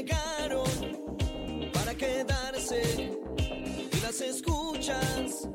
llegaron para quedarse y las escuchas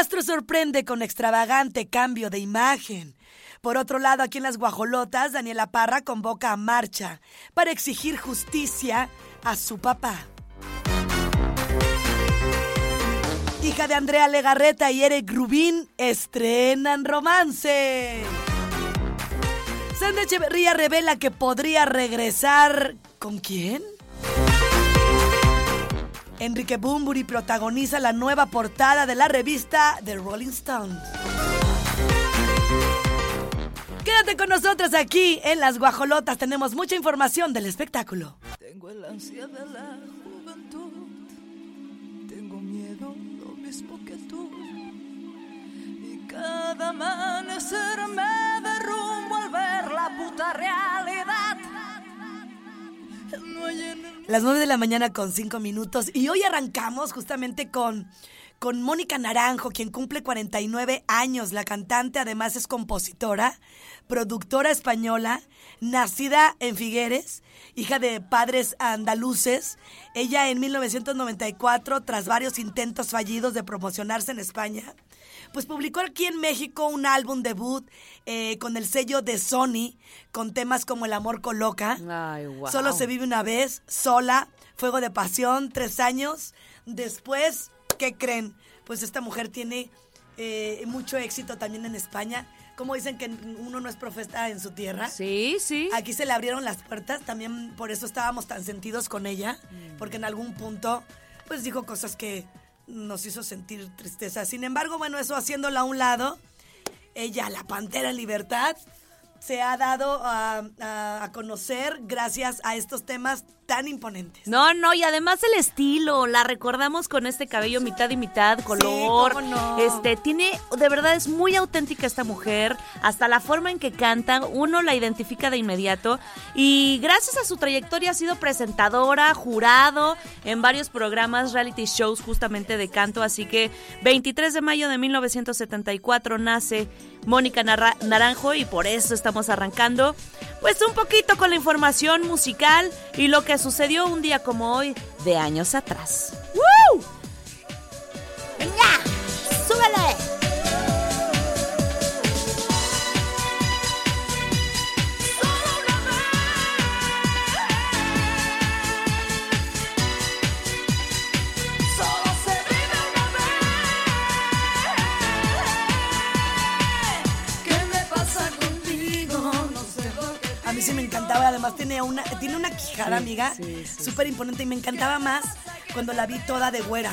Castro sorprende con extravagante cambio de imagen. Por otro lado, aquí en las Guajolotas, Daniela Parra convoca a marcha para exigir justicia a su papá. Hija de Andrea Legarreta y Eric Rubín estrenan romance. Sandra Echeverría revela que podría regresar. ¿Con quién? Enrique Bumburi protagoniza la nueva portada de la revista The Rolling Stone. Quédate con nosotros aquí en Las Guajolotas. Tenemos mucha información del espectáculo. Tengo el ansia de la juventud. Tengo miedo lo mismo que tú. Y cada amanecer me derrumbo al ver la puta realidad. Las 9 de la mañana con 5 minutos. Y hoy arrancamos justamente con, con Mónica Naranjo, quien cumple 49 años. La cantante además es compositora, productora española, nacida en Figueres, hija de padres andaluces. Ella en 1994, tras varios intentos fallidos de promocionarse en España, pues publicó aquí en México un álbum debut eh, con el sello de Sony, con temas como El amor coloca. Ay, wow. Solo se vive una vez, sola, fuego de pasión, tres años. Después, ¿qué creen? Pues esta mujer tiene eh, mucho éxito también en España. Como dicen que uno no es profeta en su tierra. Sí, sí. Aquí se le abrieron las puertas, también por eso estábamos tan sentidos con ella, porque en algún punto pues dijo cosas que nos hizo sentir tristeza. Sin embargo, bueno, eso haciéndola a un lado, ella, la Pantera Libertad, se ha dado a conocer gracias a estos temas tan imponentes. No, no, y además el estilo, la recordamos con este cabello mitad y mitad, color. cómo no. Este, tiene, de verdad es muy auténtica esta mujer, hasta la forma en que canta, uno la identifica de inmediato y gracias a su trayectoria ha sido presentadora, jurado en varios programas, reality shows justamente de canto, así que 23 de mayo de 1974 nace Mónica Naranjo y por eso estamos arrancando pues un poquito con la información musical y lo que sucedió un día como hoy de años atrás. ¡Woo! Tiene una, tiene una quijada, amiga, sí, sí, súper imponente y me encantaba más cuando la vi toda de güera.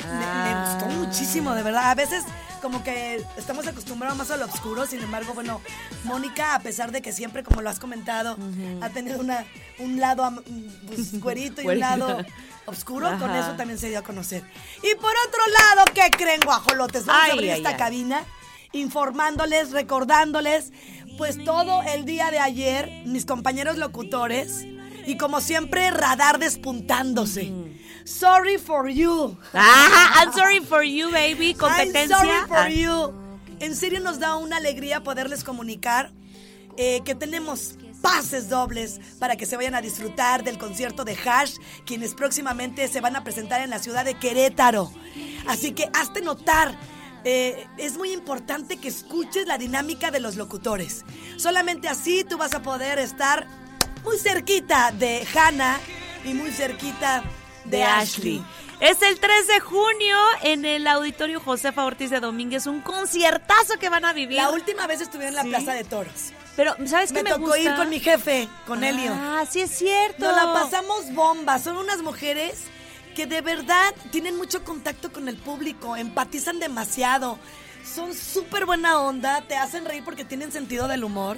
Me, me Ah. gustó muchísimo, de verdad. A veces como que estamos acostumbrados más a lo oscuro, sin embargo, bueno, Mónica, a pesar de que siempre, como lo has comentado, ha tenido una, un lado pues, güerito y un lado oscuro, con eso también se dio a conocer. Y por otro lado, ¿qué creen, guajolotes? Vamos Ay, a abrir ay, esta ay. cabina informándoles, recordándoles, pues todo el día de ayer, mis compañeros locutores, y como siempre, radar despuntándose. Sorry for you. Ah, I'm sorry for you, baby. Competencia. I'm sorry for Ah, you. En serio nos da una alegría poderles comunicar eh, que tenemos pases dobles para que se vayan a disfrutar del concierto de Hash, quienes próximamente se van a presentar en la ciudad de Querétaro. Así que hazte notar. Eh, es muy importante que escuches la dinámica de los locutores. Solamente así tú vas a poder estar muy cerquita de Hannah y muy cerquita de, De Ashley. Es el 3 de junio en el Auditorio Josefa Ortiz de Domínguez, un conciertazo que van a vivir. La última vez estuvieron en la Sí. Plaza de Toros. Pero, ¿sabes qué Me me, tocó gusta? ir con mi jefe, con Helio. Ah, sí es cierto. Nos la pasamos bomba. Son unas mujeres que de verdad tienen mucho contacto con el público, empatizan demasiado. Son súper buena onda, te hacen reír porque tienen sentido del humor.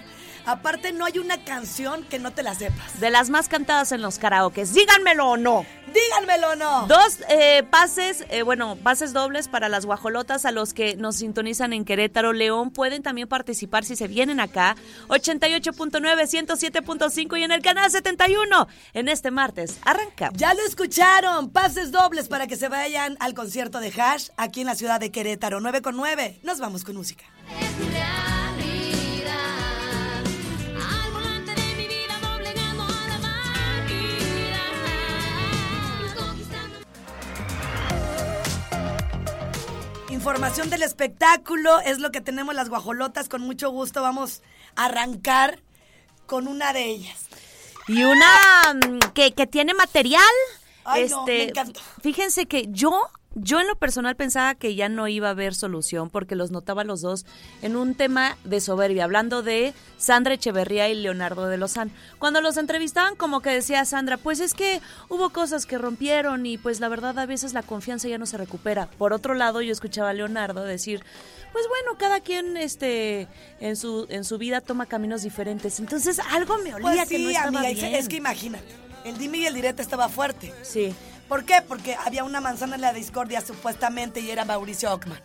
Aparte, no hay una canción que no te la sepas. De las más cantadas en los karaokes. Díganmelo o no. Díganmelo o no. Dos eh, pases, eh, bueno, pases dobles para las guajolotas a los que nos sintonizan en Querétaro, León. Pueden también participar si se vienen acá. 88.9, 107.5 y en el canal 71. En este martes. Arranca. Ya lo escucharon, pases dobles para que se vayan al concierto de Hash aquí en la ciudad de Querétaro, 9 con 9. Nos vamos con música. Información del espectáculo es lo que tenemos las guajolotas. Con mucho gusto vamos a arrancar con una de ellas. Y una mm, que, que tiene material. Ay, este, no, me encantó. Fíjense que yo, yo en lo personal pensaba que ya no iba a haber solución porque los notaba los dos en un tema de soberbia, hablando de Sandra Echeverría y Leonardo de Lozán. Cuando los entrevistaban, como que decía Sandra, pues es que hubo cosas que rompieron y pues la verdad a veces la confianza ya no se recupera. Por otro lado, yo escuchaba a Leonardo decir, pues bueno, cada quien este en su en su vida toma caminos diferentes. Entonces algo me olía Pues que no sí, estaba amiga, bien. es que imagínate, el dime y el direte estaba fuerte. Sí. ¿Por qué? Porque había una manzana en la discordia supuestamente y era Mauricio Ockman.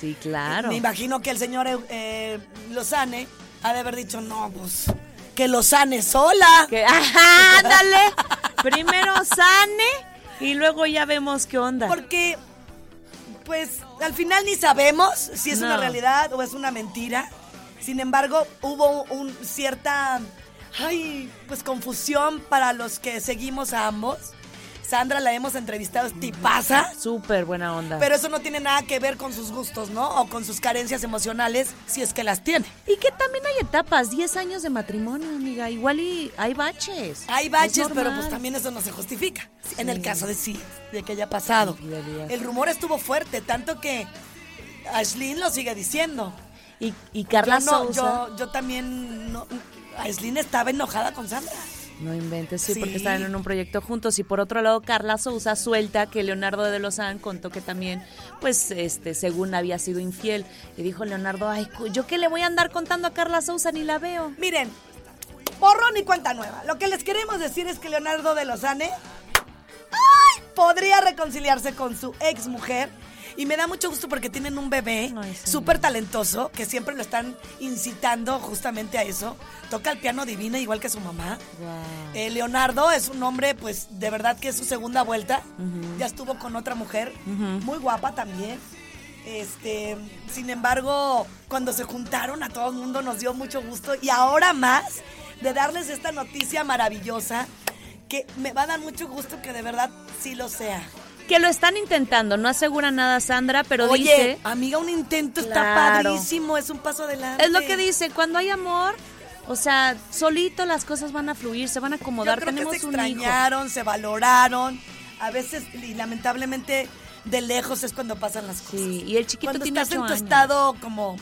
Sí, claro. Me imagino que el señor eh, Lozane ha de haber dicho, no, pues, que Lozane sola. Que, ajá, ándale. Primero sane y luego ya vemos qué onda. Porque, pues, al final ni sabemos si es una realidad o es una mentira. Sin embargo, hubo un cierta, ay, pues confusión para los que seguimos a ambos. Sandra la hemos entrevistado, es tipaza. Súper buena onda. Pero eso no tiene nada que ver con sus gustos, ¿no? O con sus carencias emocionales, si es que las tiene. y que también hay etapas, 10 años de matrimonio, amiga. Igual y hay baches. Hay Es baches, pero pues también eso no se justifica. En el caso de sí, de que haya pasado. El rumor estuvo fuerte, tanto que Ashlyn lo sigue diciendo. Y, y Carla yo, no- Sousa. yo, yo también, no, estaba enojada con Sandra. No inventes, sí, Sí. porque estaban en un proyecto juntos. Y por otro lado, Carla Sousa suelta que Leonardo de Lozán contó que también, pues, este, según había sido infiel. Y dijo Leonardo, ay, ¿yo qué le voy a andar contando a Carla Sousa? Ni la veo. Miren, borrón y cuenta nueva. Lo que les queremos decir es que Leonardo de Lozane ¡ay! podría reconciliarse con su ex mujer. Y me da mucho gusto porque tienen un bebé súper talentoso que siempre lo están incitando justamente a eso. Toca el piano divino igual que su mamá. Eh, Leonardo es un hombre, pues de verdad que es su segunda vuelta. Ya estuvo con otra mujer, muy guapa también. Este, sin embargo, cuando se juntaron a todo el mundo nos dio mucho gusto y ahora más de darles esta noticia maravillosa que me va a dar mucho gusto que de verdad sí lo sea. Que lo están intentando, no asegura nada Sandra, pero Oye, dice... amiga, un intento está padrísimo, es un paso adelante. Es lo que dice, cuando hay amor, o sea, solito las cosas van a fluir, se van a Yo acomodar. creo Tenemos que se un hijo. extrañaron, se valoraron. A veces, y lamentablemente, de lejos es cuando pasan las cosas. Sí, y el chiquito cuando tiene estás en tu años. estado como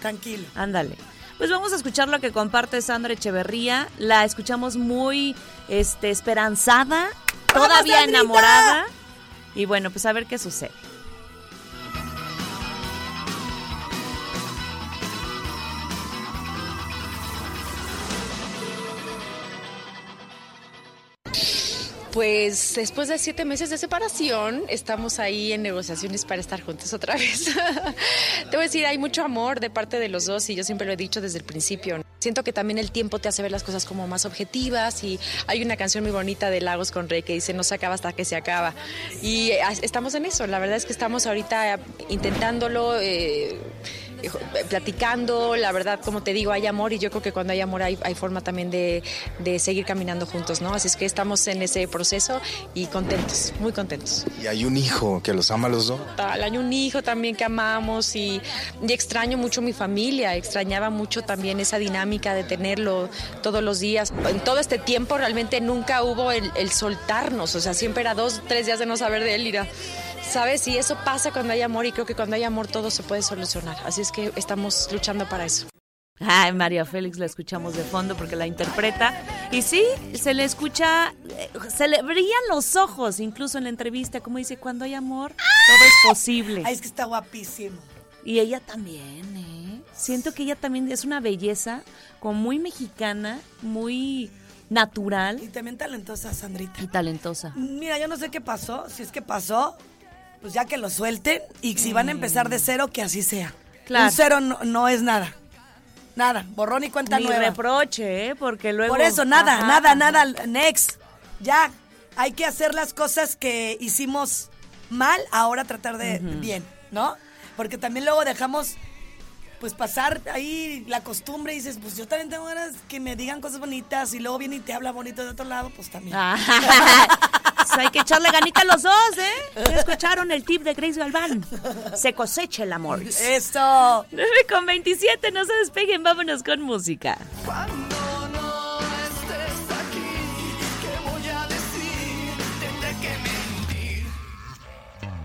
tranquilo. Ándale. Pues vamos a escuchar lo que comparte Sandra Echeverría. La escuchamos muy este, esperanzada, ¡Vamos, todavía Sandrita! enamorada. Y bueno, pues a ver qué sucede. Pues después de siete meses de separación, estamos ahí en negociaciones para estar juntos otra vez. te voy a decir, hay mucho amor de parte de los dos y yo siempre lo he dicho desde el principio. Siento que también el tiempo te hace ver las cosas como más objetivas y hay una canción muy bonita de Lagos con Rey que dice no se acaba hasta que se acaba. Y eh, estamos en eso, la verdad es que estamos ahorita intentándolo. eh, platicando, la verdad, como te digo, hay amor y yo creo que cuando hay amor hay, hay forma también de, de seguir caminando juntos, ¿no? Así es que estamos en ese proceso y contentos, muy contentos. Y hay un hijo que los ama a los dos. Tal, Hay un hijo también que amamos y, y extraño mucho mi familia, extrañaba mucho también esa dinámica de tenerlo todos los días. En todo este tiempo realmente nunca hubo el, el soltarnos, o sea, siempre era dos, tres días de no saber de él, ir a- ¿sabes? Y eso pasa cuando hay amor y creo que cuando hay amor todo se puede solucionar. Así es que estamos luchando para eso. Ay, María Félix la escuchamos de fondo porque la interpreta. Y sí, se le escucha, eh, se le brillan los ojos, incluso en la entrevista, como dice, cuando hay amor, todo es posible. Ay, es que está guapísimo. Y ella también, ¿eh? Siento que ella también es una belleza como muy mexicana, muy natural Y también talentosa, Sandrita. y talentosa. Mira, yo no sé qué pasó. Si es que pasó, pues ya que lo suelten. Y si van a empezar de cero, que así sea. Claro. Un cero no, no es nada. Nada. Borrón y cuenta Ni nueva. reproche, ¿eh? Porque luego... Por eso, nada, Ajá. nada, nada. Next. Ya. Hay que hacer las cosas que hicimos mal, ahora tratar de bien, ¿no? Porque también luego dejamos pues pasar ahí la costumbre y dices, pues yo también tengo ganas que me digan cosas bonitas y luego viene y te habla bonito de otro lado, pues también. Pues hay que echarle ganita a los dos, ¿eh? ¿Ya escucharon el tip de Grace Galván? Se cosecha el amor. Eso. 9 con 27, no se despeguen, vámonos con música. Cuando no estés aquí, ¿qué voy a decir? Tendré que mentir.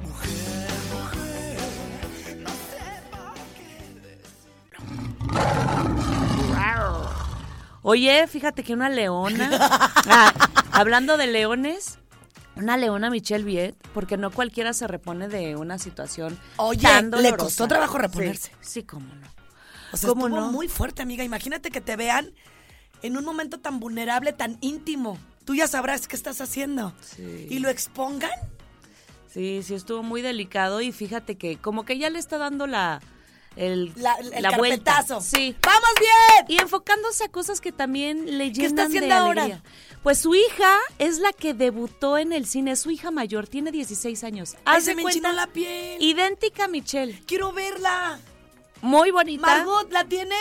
Mujer, mujer, no sepa qué Oye, fíjate que una leona, ah, hablando de leones, una leona Michelle Viet, porque no cualquiera se repone de una situación Oye, tan le dolorosa. costó trabajo reponerse. Sí, sí, cómo no. O sea, ¿Cómo estuvo no? muy fuerte, amiga. Imagínate que te vean en un momento tan vulnerable, tan íntimo. Tú ya sabrás qué estás haciendo. Sí. Y lo expongan. Sí, sí, estuvo muy delicado y fíjate que como que ya le está dando la, el, La, el la vuelta. Sí. ¡Vamos bien! Y enfocándose a cosas que también le ¿Qué llenan está haciendo de ahora? Pues su hija es la que debutó en el cine, su hija mayor, tiene 16 años. Ay, se me enchinó la piel. Idéntica a Michelle. Quiero verla. Muy bonita. Margot, ¿la tienes?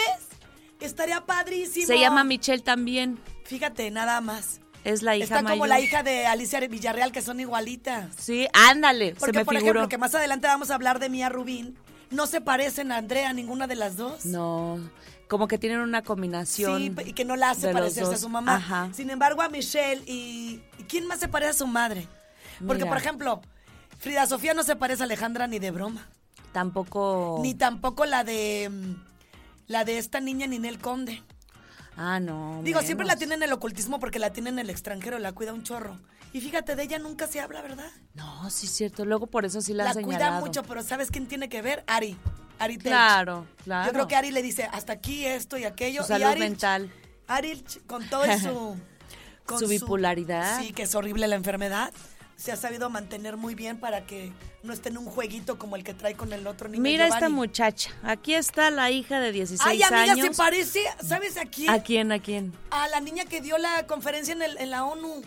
Estaría padrísimo. Se llama Michelle también. Fíjate, nada más. Es la hija Está mayor. como la hija de Alicia Villarreal, que son igualitas. Sí, ándale, Porque, se me por figuró. ejemplo, que más adelante vamos a hablar de Mía Rubín. No se parecen a Andrea, ninguna de las dos. No, como que tienen una combinación. Sí, y que no la hace parecerse a su mamá. Ajá. Sin embargo, a Michelle y, ¿y quién más se parece a su madre? Porque, Mira. por ejemplo, Frida Sofía no se parece a Alejandra ni de broma. Tampoco. Ni tampoco la de mm, la de esta niña Ninel Conde. Ah, no. Digo, siempre la tienen en el ocultismo porque la tienen en el extranjero, la cuida un chorro. Y fíjate, de ella nunca se habla, ¿verdad? No, sí es cierto. Luego por eso sí la, La han cuida mucho, pero ¿sabes quién tiene que ver? Ari. Ari Telch. Claro, claro. Yo creo que Ari le dice hasta aquí esto y aquello. Su y salud Ari, mental. Ari, con todo y su... con Su bipolaridad. Sí, que es horrible la enfermedad. Se ha sabido mantener muy bien para que no esté en un jueguito como el que trae con el otro niño. Mira esta muchacha. Aquí está la hija de 16 Ay, amiga, años. se parece, ¿sabes a quién? ¿A quién? ¿A quién? A la niña que dio la conferencia en, el- en la ONU.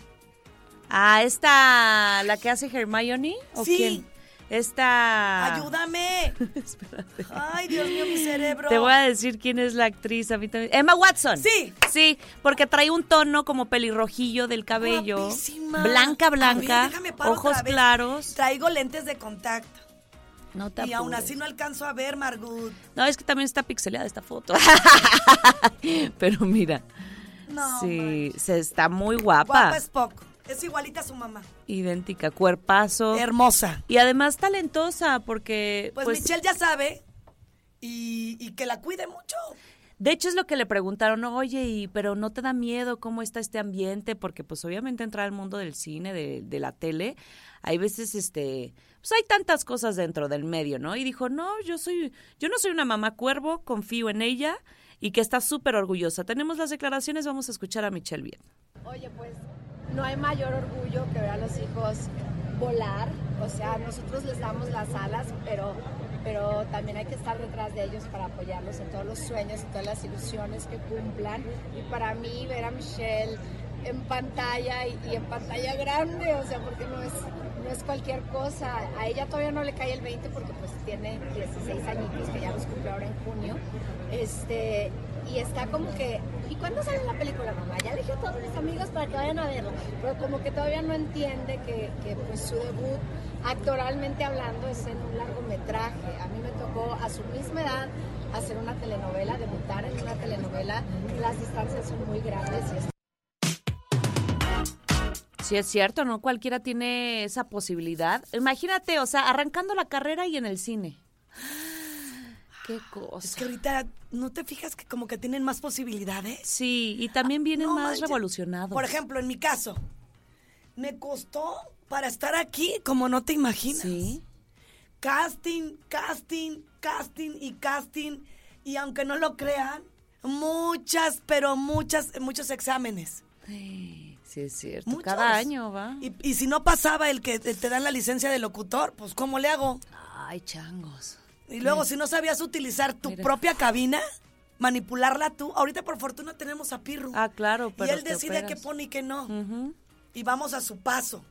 ¿A esta, la que hace Hermione? ¿O Sí. quién? Esta... ¡Ayúdame! Ay, Dios mío, mi cerebro. Te voy a decir quién es la actriz. A mí también. Emma Watson. Sí. Sí, porque trae un tono como pelirrojillo del cabello. Guapísima. Blanca, A ver, blanca. déjame paro ojos otra vez. claros. Traigo lentes de contacto. No te Y aún así no alcanzo a ver, Margut. No, es que también está pixeleada esta foto. Pero mira. No, sí, se está muy guapa. Guapa es poco. Es igualita a su mamá. Idéntica, cuerpazo. Hermosa. y además talentosa, porque. Pues, Pues, Michelle ya sabe. Y, y que la cuide mucho. De hecho, es lo que le preguntaron, oye, y, pero ¿no te da miedo cómo está este ambiente? Porque, pues, obviamente entrar al mundo del cine, de, de la tele, hay veces, este, pues hay tantas cosas dentro del medio, ¿no? Y dijo, no, yo soy, yo no soy una mamá cuervo, confío en ella y que está súper orgullosa. Tenemos las declaraciones, vamos a escuchar a Michelle bien. Oye, pues no hay mayor orgullo que ver a los hijos volar. O sea, nosotros les damos las alas, pero, pero también hay que estar detrás de ellos para apoyarlos en todos los sueños y todas las ilusiones que cumplan. Y para mí, ver a Michelle en pantalla y, y en pantalla grande, o sea, porque no es, no es cualquier cosa. A ella todavía no le cae el 20 porque pues tiene 16 añitos que ya los cumplió ahora en junio. Este, y está como que, ¿y cuándo sale la película, mamá? Ya le dije a todos mis amigos para que vayan a verla, pero como que todavía no entiende que, que, pues su debut actoralmente hablando es en un largometraje. A mí me tocó a su misma edad hacer una telenovela, debutar en una telenovela. Las distancias son muy grandes y Sí, es cierto, no cualquiera tiene esa posibilidad. Imagínate, o sea, arrancando la carrera y en el cine. Qué cosa. Es que ahorita, ¿no te fijas que como que tienen más posibilidades? Sí, y también vienen No más manches. revolucionados. Por ejemplo, en mi caso, me costó para estar aquí como no te imaginas. Sí. Casting, casting, casting y casting. Y aunque no lo crean, muchas, pero muchas, muchos exámenes. Sí, es cierto. Muchos. Cada año va. Y, y si no pasaba el que te te dan la licencia de locutor, pues ¿cómo le hago? Ay, changos. Y luego, si no sabías utilizar tu Mira. propia cabina, manipularla tú. Ahorita, por fortuna, tenemos a Pirru. Ah, claro, y pero él te decide qué pone y qué no. Y vamos a su paso.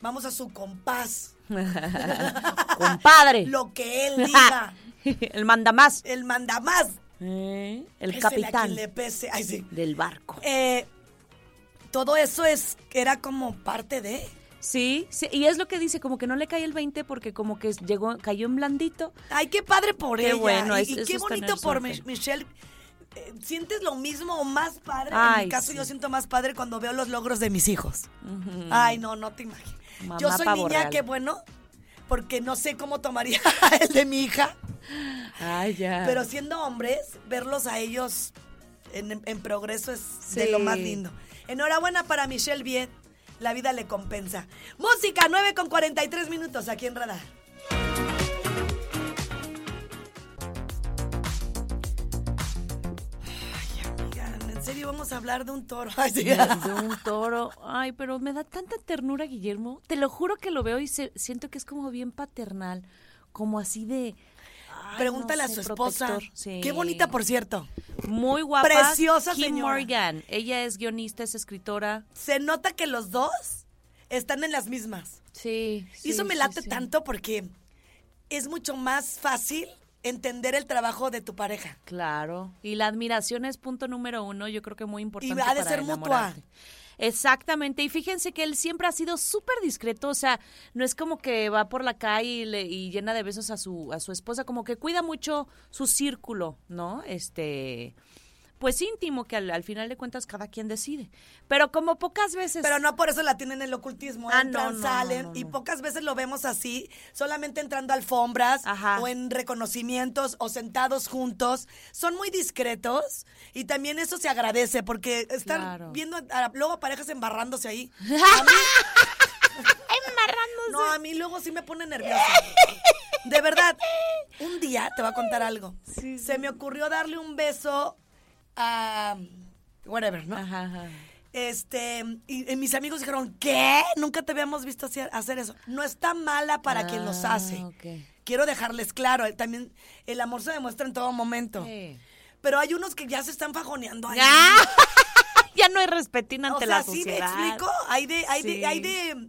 Vamos a su compás. Compadre. Lo que él diga. el manda más. él manda más. Eh, el Pésele a quien capitán le pese. Ay, sí. del barco. Eh, todo eso es era como parte de. Sí, sí, y es lo que dice, como que no le cae el 20 porque como que llegó, cayó en blandito. Ay, qué padre por Qué ella. bueno, y, es- y qué bonito por Michelle. Eh, ¿Sientes lo mismo o más padre? en mi caso, sí. yo siento más padre cuando veo los logros de mis hijos. Ay, no, no te imaginas. Mamá yo soy niña, real. qué bueno, porque no sé cómo tomaría el de mi hija. Ay, ya. Pero siendo hombres, verlos a ellos en, en progreso es de lo más lindo. Enhorabuena para Michelle Viet. La vida le compensa. Música 9 con 43 minutos aquí en Radar. En serio vamos a hablar de un toro. Ay, sí. de un toro. Ay, pero me da tanta ternura, Guillermo. Te lo juro que lo veo y se- siento que es como bien paternal, como así de... ay, Pregúntale no a su esposa. Sí. Qué bonita, por cierto. Muy guapa. Preciosa Kim señora. Morgan. Ella es guionista, es escritora. Se nota que los dos están en las mismas. Sí. y eso me late sí. tanto porque es mucho más fácil entender el trabajo de tu pareja. Claro. Y la admiración es punto número uno, yo creo que muy importante. ha de para ser mutua. Exactamente, y fíjense que él siempre ha sido súper discreto, o sea, no es como que va por la calle y, y llena de besos a su, a su esposa, como que cuida mucho su círculo, ¿no? Este, pues íntimo, que al, al final de cuentas cada quien decide. Pero como pocas veces... Pero no por eso la tienen en el ocultismo. Ah, Entran, no, no, salen no, y pocas veces lo vemos así, solamente entrando a alfombras Ajá. o en reconocimientos o sentados juntos. Son muy discretos y también eso se agradece porque estar Claro. viendo a- luego parejas embarrándose ahí. A mí, Embarrándose. no, a mí luego sí me pone nerviosa. De verdad, un día te voy a contar algo. Se me ocurrió darle un beso a whatever, ¿no? Ajá, ajá. Este, y, y mis amigos dijeron, ¿qué? Nunca te habíamos visto hacer, eso. No está mala para quien los Ah, hace. Quiero dejarles claro, también el amor se demuestra en todo momento. Sí. Pero hay unos que ya se están fajoneando ahí. ¡Ah! ya no hay respetín o ante sea, la ¿sí sociedad. me explico? Hay de, hay Sí. de, hay de,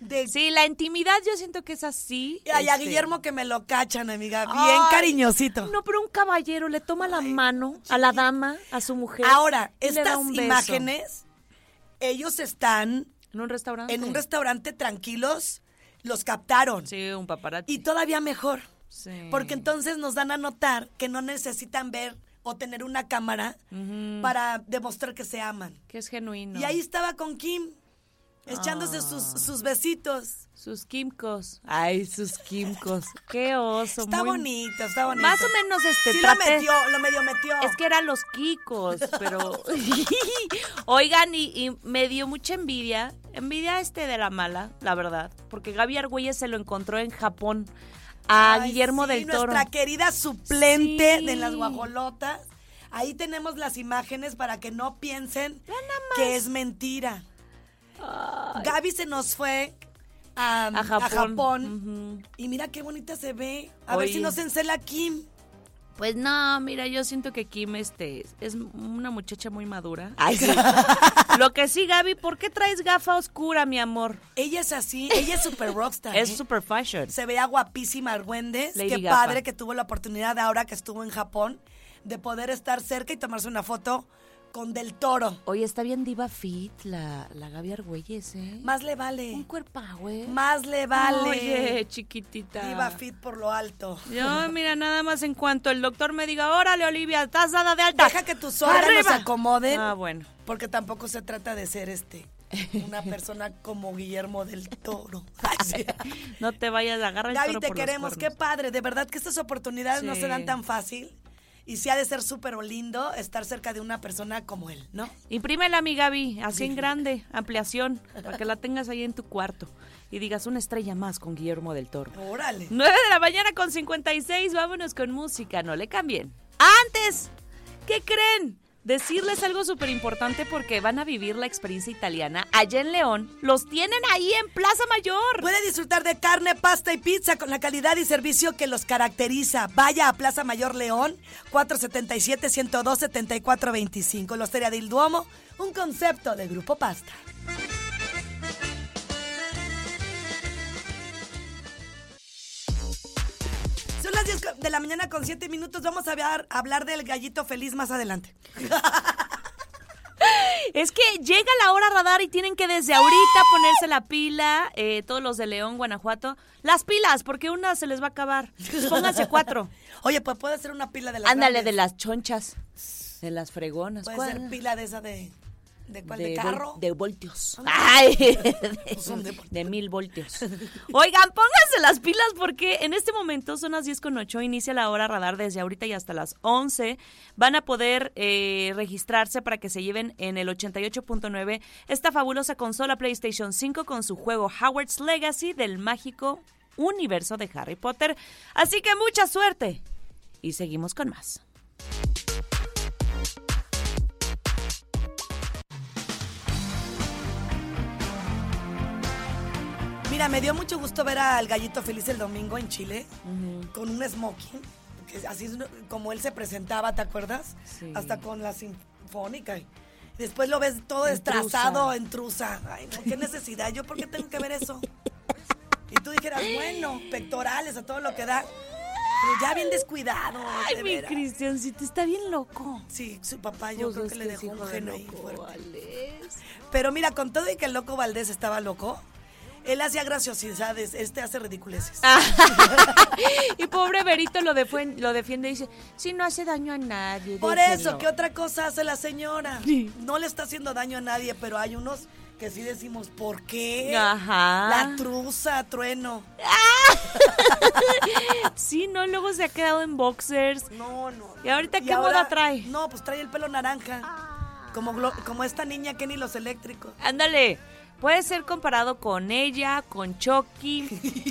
de Sí, la intimidad yo siento que es así. A este, Guillermo que me lo cachan, amiga. Bien Ay, cariñosito. No, pero un caballero le toma la mano a la dama, a su mujer. Ahora, y estas imágenes, ellos están En un restaurante. en un restaurante tranquilos, los captaron. Sí, un paparazzi. Y todavía mejor. Sí. Porque entonces nos dan a notar que no necesitan ver o tener una cámara para demostrar que se aman. Que es genuino. Y ahí estaba con Kim, echándose sus, Ah. sus besitos. Sus quimcos. Ay, sus quimcos. Qué oso. Está muy- bonito, está bonito. Más o menos este Sí lo trate- metió, lo medio metió. Es que eran los Kikos, pero. Oigan, y, y me dio mucha envidia. Envidia este de la mala, la verdad. Porque Gaby Argüelles se lo encontró en Japón a Ay, Guillermo sí, del Toro. Nuestra querida suplente Sí. de las guajolotas. Ahí tenemos las imágenes para que no piensen que es mentira. Gaby se nos fue a, A Japón. Y mira qué bonita se ve. A ver si nos encela Kim. Pues no, mira, yo siento que Kim este, es una muchacha muy madura. Ay, sí. Lo que sí, Gaby, ¿por qué traes gafa oscura, mi amor? Ella es así, ella es super rockstar. Es ¿eh? super fashion. Se veía guapísima Argüendes. Lady Qué padre que tuvo la oportunidad ahora que estuvo en Japón de poder estar cerca y tomarse una foto con Del Toro. Oye, está bien diva fit la, la Gaby Argüelles, ¿eh? Más le vale. Un cuerpo, güey. Más le vale. Oye, chiquitita. Viva fit por lo alto. Yo, mira, nada más en cuanto el doctor me diga, órale, Olivia, estás dada de alta. Deja que tus órganos se acomoden. Ah, bueno. Porque tampoco se trata de ser este una persona como Guillermo del Toro. Ay. No te vayas a agarrar el Gaby, toro te por los queremos. Qué padre. De verdad que estas oportunidades no se dan tan fácil. Y sí ha de ser súper lindo estar cerca de una persona como él, ¿no? Imprímela, mi Gaby, así en grande, ampliación, para que la tengas ahí en tu cuarto y digas una estrella más con Guillermo del Toro. Órale. 9 de la mañana con 56, vámonos con música, no le cambien. Antes, ¿qué creen? Decirles algo súper importante porque van a vivir la experiencia italiana allá en León. Los tienen ahí en Plaza Mayor. Puede disfrutar de carne, pasta y pizza con la calidad y servicio que los caracteriza. Vaya a Plaza Mayor León, 477-102-7425. La Hostería del Duomo, un concepto de Grupo Pasta. Las 10 de la mañana con 7 minutos. Vamos a hablar, hablar del gallito feliz más adelante. Es que llega la hora radar y tienen que desde ahorita ponerse la pila, eh, todos los de León, Guanajuato. Las pilas, porque una se les va a acabar. Pónganse cuatro. Oye, pues puede ser una pila de las Ándale, de las chonchas, de las fregonas. Puede ¿Cuál? ser pila de esa de... ¿De cuál? ¿De, carro? de voltios. Ay, de, Son de de mil voltios. Oigan, pónganse las pilas porque en este momento son las 10 con 8, inicia la hora radar desde ahorita y hasta las 11. Van a poder eh, registrarse para que se lleven en el 88.9 esta fabulosa consola PlayStation 5 con su juego Howard's Legacy del mágico universo de Harry Potter. Así que mucha suerte. Y seguimos con más. Mira, me dio mucho gusto ver al Gallito Feliz el domingo en Chile con un smoking, que así es como él se presentaba, ¿te acuerdas? Sí. Hasta con la sinfónica. Después lo ves todo trusa. en trusa. Ay, no, qué necesidad. ¿Yo por qué tengo que ver eso? Y tú dijeras, bueno, pectorales a todo lo que da. Pero ya bien descuidado. Ay, de mi. Cristiancito, está bien loco. Sí, su papá yo Pues creo que le dejó un hijo de gen ahí loco, fuerte. Valdés. Pero mira, con todo y que el loco Valdés estaba loco, él hacía graciosidades, este hace ridiculeces. Ah. y pobre Berito lo, defiende y dice, si no hace daño a nadie. Por déjenlo". eso, ¿qué otra cosa hace la señora? No le está haciendo daño a nadie, pero hay unos que sí decimos, ¿por qué? Ajá. La truza, trueno. Sí, no, luego se ha quedado en boxers. No, no. ¿Y ahorita qué moda trae? No, pues trae el pelo naranja. Como, glo- como esta niña Kenny los eléctricos. Ándale. Puede ser comparado con ella, con Chucky,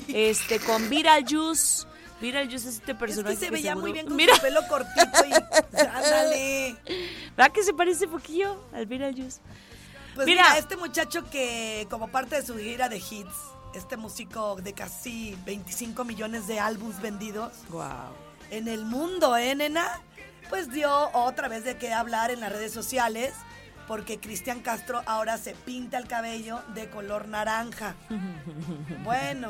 este, con Beetlejuice. Beetlejuice es este Es personaje que se veía muy bien con Mira, su pelo cortito y... Ándale. ¿verdad que se parece poquillo al Beetlejuice? Pues Mira. mira, este muchacho que como parte de su gira de hits, este músico de casi 25 millones de álbums vendidos Wow. en el mundo, ¿eh, nena? Pues dio otra vez de qué hablar en las redes sociales, porque Cristian Castro ahora se pinta el cabello de color naranja. Bueno,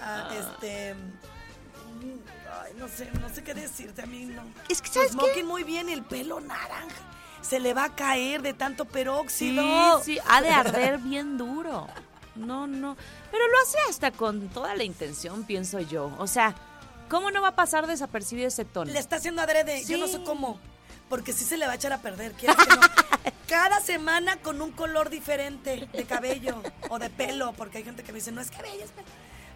ah, este... mm, Ay, no sé, no sé qué decirte a mí, no. Es que, ¿sabes qué? smoking muy bien el pelo naranja. Se le va a caer de tanto Sí, peróxido. sí, ha de arder bien duro. No, no. Pero lo hace hasta con toda la intención, pienso yo. O sea, ¿cómo no va a pasar desapercibido ese tono? Le está haciendo adrede, yo no Sí. sé cómo. Porque sí se le va a echar a perder, ¿quieres que no? Cada semana con un color diferente de cabello o de pelo, porque hay gente que me dice, no es cabello, es pelo.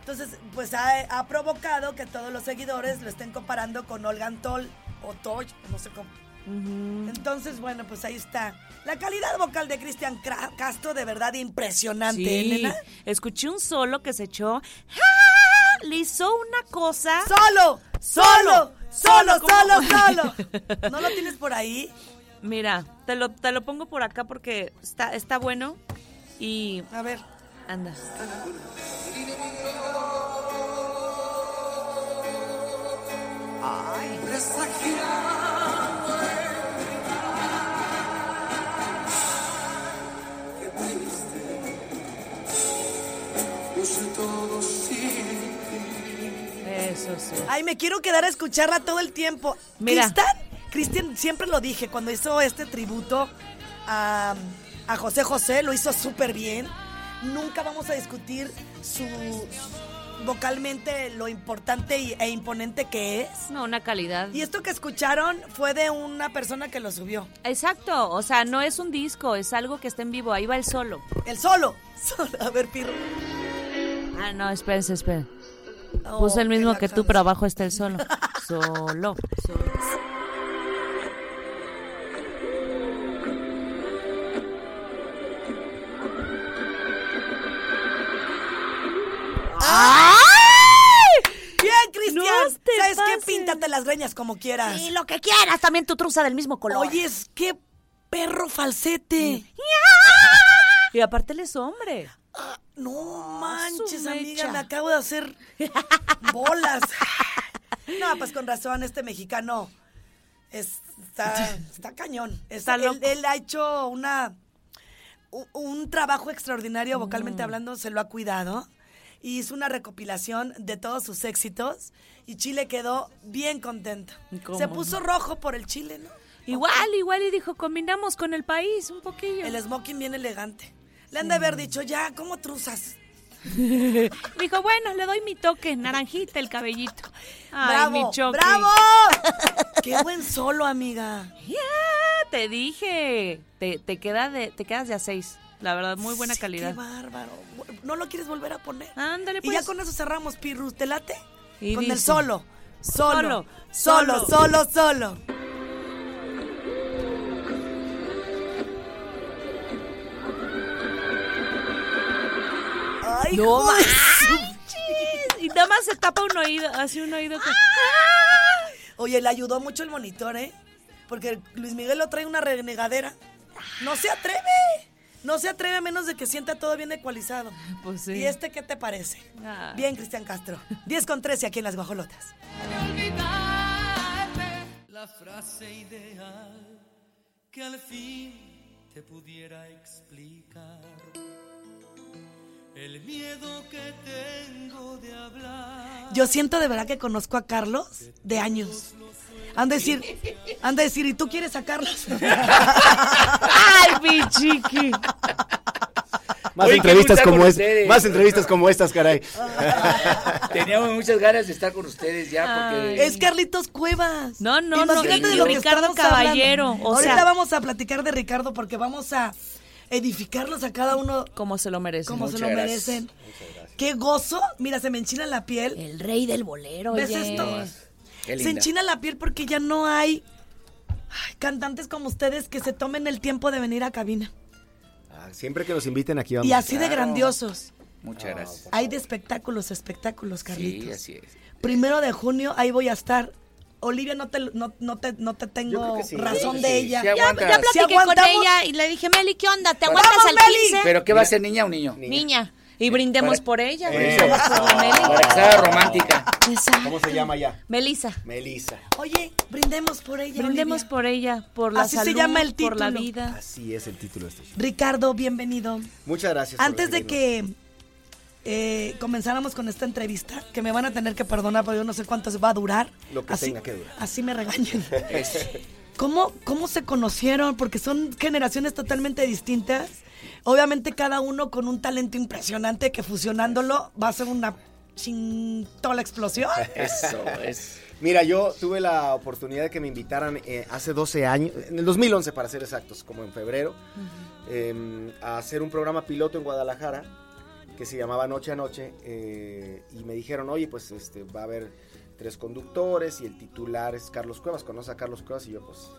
Entonces, pues ha, ha provocado que todos los seguidores lo estén comparando con Olgan Tol o Toy, no sé cómo. Entonces, bueno, pues ahí está. La calidad vocal de Cristian Castro, de verdad impresionante, ¿eh, Sí, nena? escuché un solo que se echó. ¡Ah! Le hizo una cosa. ¡Solo! ¡Solo! ¡Solo, Solo, solo, ¿cómo? solo! ¿No lo tienes por ahí? Mira, te lo, te lo pongo por acá porque está, está bueno. Y A ver. anda. Eso sí. Ay, me quiero quedar a escucharla todo el tiempo. Mira. Cristian, Cristian, siempre lo dije, cuando hizo este tributo a, a José José, lo hizo súper bien. Nunca vamos a discutir su vocalmente lo importante y- e imponente que es. No, una calidad. Y esto que escucharon fue de una persona que lo subió. Exacto, o sea, no es un disco, es algo que está en vivo, ahí va el solo. El solo. Solo. A ver, Pirro. Ah, no, espérense, esperen. Puse el mismo que tú, pero abajo está el solo. Solo. solo. Bien, Cristian. No te ¿Sabes qué? Píntate las greñas como quieras. Y lo que quieras, también tu truza del mismo color. Oye, es qué perro falsete. Y aparte él es hombre. No manches, amiga, me acabo de hacer bolas. No, pues con razón, este mexicano es- está, está cañón. Está él, ha hecho una un trabajo extraordinario Mm. vocalmente hablando, se lo ha cuidado. Y hizo una recopilación de todos sus éxitos y Chile quedó bien contento. ¿Cómo Se puso rojo por el Chile, ¿no? Igual, igual, y dijo, combinamos con el país un poquillo. El smoking bien elegante. Le han de haber dicho, ya, ¿cómo truzas? Dijo, bueno, le doy mi toque, naranjita el cabellito. Ay, ¡Bravo! mi choque. ¡Bravo! ¡Qué buen solo, amiga! Ya, te dije. Te, te, queda de, te quedas de a seis. La verdad, muy buena Sí, calidad. ¡Qué bárbaro! ¿No lo quieres volver a poner? Ándale, Y ya pues. con eso cerramos, Pirru. ¿Te late? Y con el solo. Solo. Solo, Solo, solo, solo. Ay, No su- Y nada más se tapa un oído, así un oído. que- Oye, le ayudó mucho el monitor, ¿eh? Porque Luis Miguel lo trae una renegadera. No se atreve. No se atreve a menos de que sienta todo bien ecualizado. Pues sí. ¿Y este qué te parece? Ah. Bien, Cristian Castro. 10 con 13 aquí en Las Guajolotas. La frase ideal que al fin te pudiera explicar. El miedo que tengo de hablar. Yo siento de verdad que conozco a Carlos de años. Han de decir, han de decir, ¿y tú quieres a Carlos? ¡Ay, mi chiqui! Más Oye, entrevistas como es, ustedes. más entrevistas como estas, caray. Teníamos muchas ganas de estar con ustedes ya porque es Carlitos Cuevas. No, no, no, Imagínate y de lo Ricardo. Caballero, o Ahorita sea- vamos a platicar de Ricardo porque vamos a edificarlos a cada uno Como se lo merece. como se Muchas lo gracias. merecen. Qué gozo. Mira, se me enchina la piel. El rey del bolero, ¿Ves oye. esto? Qué Se enchina la piel porque ya no hay ay, cantantes como ustedes que se tomen el tiempo de venir a cabina. Ah, siempre que nos inviten aquí vamos. Y así de grandiosos. Muchas gracias. Hay de espectáculos, espectáculos, Carlitos. Sí, así es. Primero de junio, ahí voy a estar. Olivia, no te, no, no te, no te tengo sí. razón Sí, de sí, ella. sí Ya, ya platiqué con ella y le dije, Meli, ¿qué onda? ¿Te ¡Vamos, aguantas al Meli! 15? ¿Pero qué va a ser, niña o niño? Niña. Y brindemos Para- por ella, Eh. brindemos por la Meli. Para que sea romántica. Exacto. ¿Cómo se llama ya? Melisa. Melisa. Oye, brindemos por ella. Brindemos Olivia. por ella, por la Así se llama el por la título. vida. Así es el título de este show. Ricardo, bienvenido. Muchas gracias. por Antes de que eh, comenzáramos con esta entrevista, que me van a tener que perdonar porque yo no sé cuánto va a durar. Lo que así, tenga que durar. Así me regañan. ¿Cómo, ¿Cómo se conocieron? Porque son generaciones totalmente distintas. Obviamente cada uno con un talento impresionante que fusionándolo va a ser una chintola explosión. Eso es. Mira, yo tuve la oportunidad de que me invitaran eh, hace 12 años, en el 2011 para ser exactos, como en febrero, eh, a hacer un programa piloto en Guadalajara que se llamaba Noche a Noche eh, y me dijeron, oye, pues este va a haber tres conductores y el titular es Carlos Cuevas, ¿conoce a Carlos Cuevas? Y yo pues...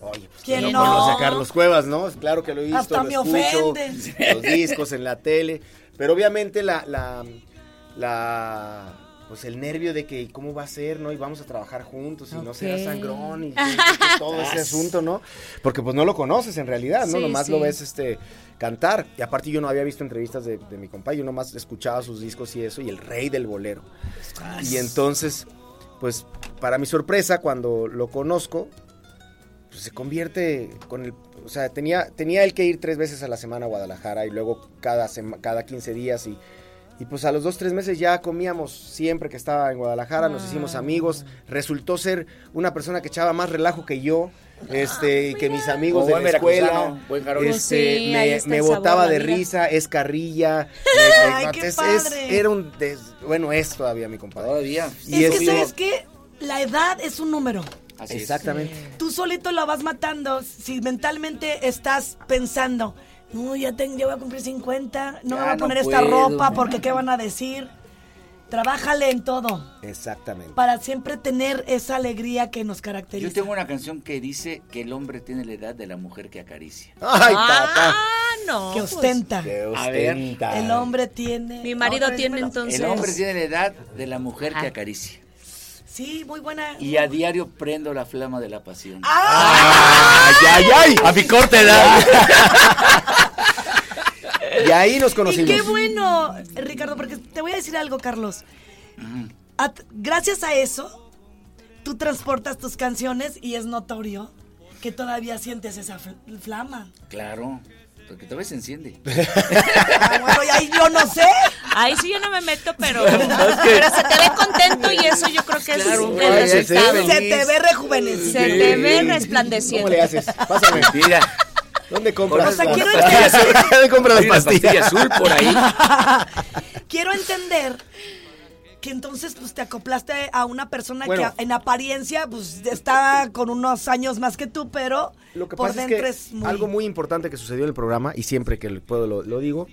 Oye, pues ¿Quién ¿quién no? no conoce a Carlos Cuevas, ¿no? Claro que lo he visto, Hasta lo me escucho, los discos en la tele, pero obviamente la, la, la, pues el nervio de que cómo va a ser, ¿no? Y vamos a trabajar juntos y no será sangrón y, todo ese asunto, ¿no? Porque pues no lo conoces en realidad, ¿no? Sí, nomás sí. lo ves este cantar. Y aparte yo no había visto entrevistas de, de mi compa, yo nomás escuchaba sus discos y eso, y el rey del bolero. Y entonces, pues para mi sorpresa, cuando lo conozco, pues se convierte con el... O sea, tenía, tenía él que ir tres veces a la semana a Guadalajara y luego cada, sema- cada 15 días y... Y pues a los dos, tres meses ya comíamos siempre que estaba en Guadalajara, nos hicimos amigos. Resultó ser una persona que echaba más relajo que yo, este, y que mis amigos Como de buen la escuela. buen. Este, Sí, me, me sabor, botaba de risa, es carrilla. Ay, me- qué es- padre. es- era un des- bueno, es todavía mi compadre. Todavía. Y es que, eso- ¿sabes qué? La edad es un número. Así es. Exactamente. Tú solito la vas matando si mentalmente estás pensando, no, ya, tengo, ya voy a cumplir 50, no Ya me voy a no poner esta puedo". ropa porque qué van a decir. Trabájale en todo Exactamente. para siempre tener esa alegría que nos Yo caracteriza. tengo una canción que dice que el hombre tiene la edad de la mujer que acaricia. Ay, Ah, papá. no. que pues, ostenta. A ver. ostenta. El hombre tiene. Mi marido tiene entonces. El hombre tiene la edad de la mujer que Ah. acaricia. Sí, muy buena. Y a diario prendo la flama de la pasión. ¡Ah! ¡Ay, ay, ay! A mi corta edad. Y ahí nos Y conocimos. qué bueno, Ricardo, porque te voy a decir algo, Carlos. A- gracias a eso, tú transportas tus canciones y es notorio que todavía sientes esa fl- flama. Claro, porque todavía se enciende. Ah, bueno, y ahí yo no sé. Ahí sí yo no me meto, pero, pero se te ve contento y eso yo creo que es Claro, el oye, sí, resultado. Se te ve rejuvenecido. Se te ve ¿Cómo resplandeciendo. le haces? Pásame. Mentira. ¿Dónde compras? O sea, las quiero pastillas? ¿Dónde compras las pastillas? azul por ahí. Quiero entender que entonces pues te acoplaste a una persona Bueno. que en apariencia pues está con unos años más que tú, pero Lo que por pasa es dentro que es muy... algo muy importante que sucedió en el programa, y siempre que puedo lo, lo digo,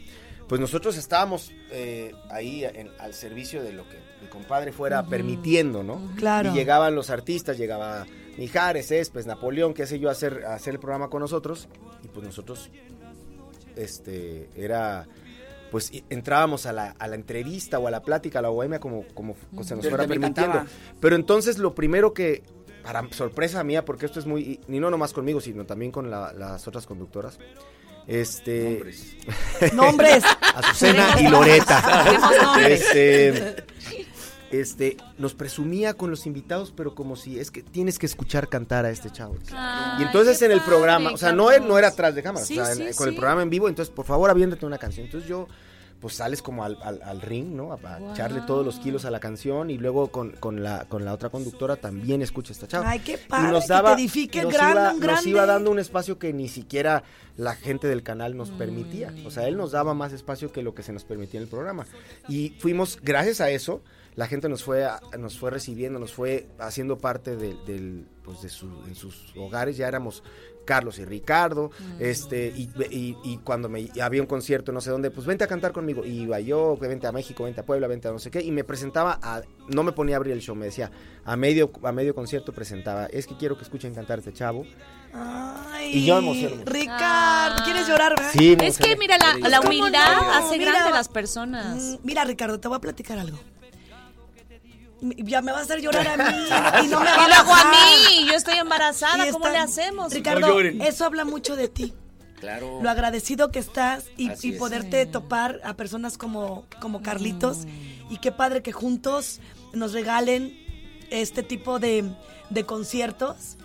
pues nosotros estábamos eh, ahí en- al servicio de lo que mi compadre fuera permitiendo, ¿no? Claro. Y llegaban los artistas, llegaba Mijares, Espes, Napoleón, qué sé yo, a hacer, a hacer el programa con nosotros, y pues nosotros, este, era... Pues entrábamos a la, a la entrevista o a la plática, a la bohemia, como, como se nos Pero fuera permitiendo. Pero entonces lo primero que, para sorpresa mía, porque esto es muy, y no nomás conmigo, sino también con la- las otras conductoras, este, Hombres. Nombres. Azucena y Loreta, nombres. este, este, nos presumía con los invitados, pero como si es que tienes que escuchar cantar a este chavo. Ay, Y entonces en el padre, programa, o sea, no, era- no Carlos. era atrás de cámara, Sí, o sea, en- sí, con el programa en vivo, entonces por favor aviéntate una canción. Entonces yo, pues sales como al, al- al ring, ¿no? A, a echarle todos los kilos a la canción y luego con, con la, con la otra conductora también escucha esta chava. Ay, qué padre, Y nos que daba, te edifique nos grande, iba, nos iba dando un espacio que ni siquiera la gente del canal nos permitía. O sea, él nos daba más espacio que lo que se nos permitía en el programa. Y fuimos, gracias a eso, la gente nos fue, a- nos fue recibiendo, nos fue haciendo parte de, del, pues de su, en sus hogares. Ya éramos Carlos y Ricardo, este, y, y- y cuando me había un concierto no sé dónde, pues vente a cantar conmigo. Y iba yo, vente a México, vente a Puebla, vente a no sé qué, y me presentaba a, no me ponía a abrir el show, me decía, a medio, a medio concierto presentaba, es que quiero que escuchen cantar a este chavo. Ay, Y yo emociono. Ricardo, ¿quieres llorar, verdad? Sí, me Es que mira, la, la ¿cómo humildad no? hace Mira, grande a las personas. Mm, Mira, Ricardo, te voy a platicar algo. Ya me vas a hacer llorar a mí y no me va Y luego a mí, yo estoy embarazada, ¿cómo le hacemos? Ricardo, No eso habla mucho de ti. Claro. Lo agradecido que estás y, y es. poderte topar a personas como, como Carlitos. Y qué padre que juntos nos regalen este tipo de, de conciertos.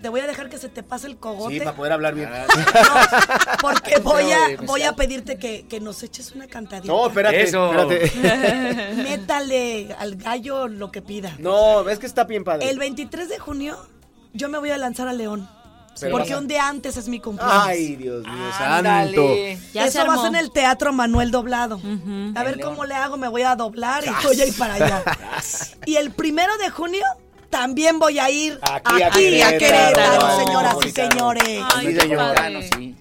Te voy a dejar que se te pase el cogote. Sí, para poder hablar bien. Ah, No, porque voy a, mezcal. voy a pedirte que, que nos eches una cantadita. No, espérate, Eso. espérate. Métale al gallo lo que pida. No, es que está bien padre. El 23 de junio yo me voy a lanzar a León. Pero porque a- un día antes es mi cumpleaños. Ay, Dios mío, santo. Ya se Eso va a armó. ser en el Teatro Manuel Doblado. A ver cómo León. le hago, me voy a doblar y voy a ir para allá. y el primero de junio también voy a ir Aquí, aquí, a Querétaro. Señoras y señores. Ay, Sí, qué señor. padre. Bueno, sí.